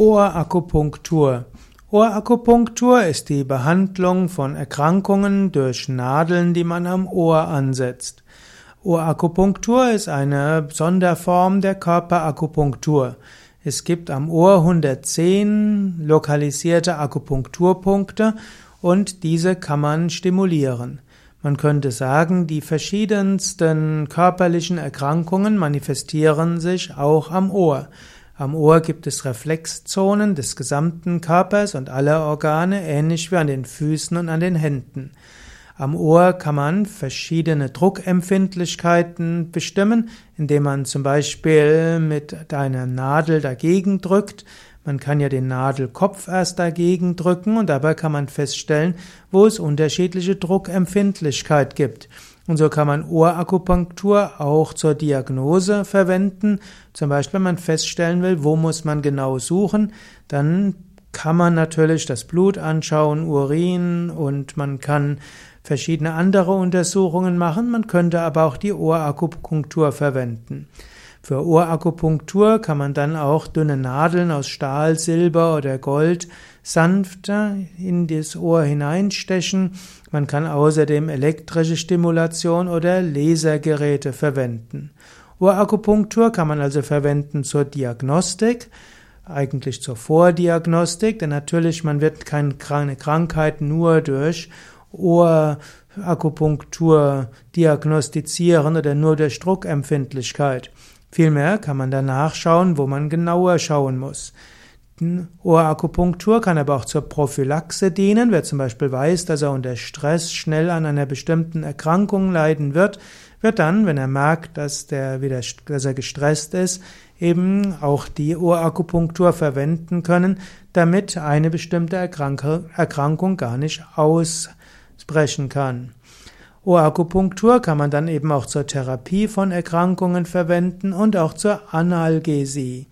Ohrakupunktur. Ohrakupunktur ist die Behandlung von Erkrankungen durch Nadeln, die man am Ohr ansetzt. Ohrakupunktur ist eine Sonderform der Körperakupunktur. Es gibt am Ohr 110 lokalisierte Akupunkturpunkte und diese kann man stimulieren. Man könnte sagen, die verschiedensten körperlichen Erkrankungen manifestieren sich auch am Ohr. Am Ohr gibt es Reflexzonen des gesamten Körpers und aller Organe, ähnlich wie an den Füßen und an den Händen. Am Ohr kann man verschiedene Druckempfindlichkeiten bestimmen, indem man zum Beispiel mit einer Nadel dagegen drückt. Man kann ja den Nadelkopf erst dagegen drücken und dabei kann man feststellen, wo es unterschiedliche Druckempfindlichkeit gibt. Und so kann man Ohrakupunktur auch zur Diagnose verwenden. Zum Beispiel, wenn man feststellen will, wo muss man genau suchen, dann kann man natürlich das Blut anschauen, Urin und man kann verschiedene andere Untersuchungen machen. Man könnte aber auch die Ohrakupunktur verwenden. Für Ohrakupunktur kann man dann auch dünne Nadeln aus Stahl, Silber oder Gold sanft in das Ohr hineinstechen. Man kann außerdem elektrische Stimulation oder Lasergeräte verwenden. Ohrakupunktur kann man also verwenden zur Diagnostik, eigentlich zur Vordiagnostik, denn natürlich man wird keine Krankheit nur durch Ohrakupunktur diagnostizieren oder nur durch Druckempfindlichkeit. Vielmehr kann man danach schauen, wo man genauer schauen muss. Ohrakupunktur kann aber auch zur Prophylaxe dienen. Wer zum Beispiel weiß, dass er unter Stress schnell an einer bestimmten Erkrankung leiden wird, wird dann, wenn er merkt, dass, der wieder, dass er gestresst ist, eben auch die Ohrakupunktur verwenden können, damit eine bestimmte Erkrankung gar nicht ausbrechen kann. Ohrakupunktur kann man dann eben auch zur Therapie von Erkrankungen verwenden und auch zur Analgesie.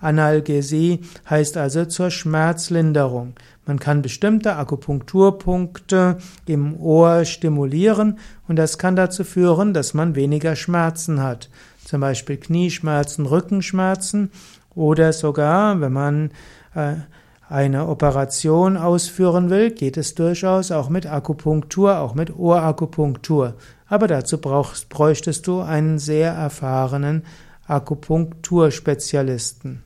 Analgesie heißt also zur Schmerzlinderung. Man kann bestimmte Akupunkturpunkte im Ohr stimulieren und das kann dazu führen, dass man weniger Schmerzen hat. Zum Beispiel Knieschmerzen, Rückenschmerzen oder sogar, wenn man äh, eine Operation ausführen will, geht es durchaus auch mit Akupunktur, auch mit Ohrakupunktur. Aber dazu brauchst, bräuchtest du einen sehr erfahrenen Akupunkturspezialisten.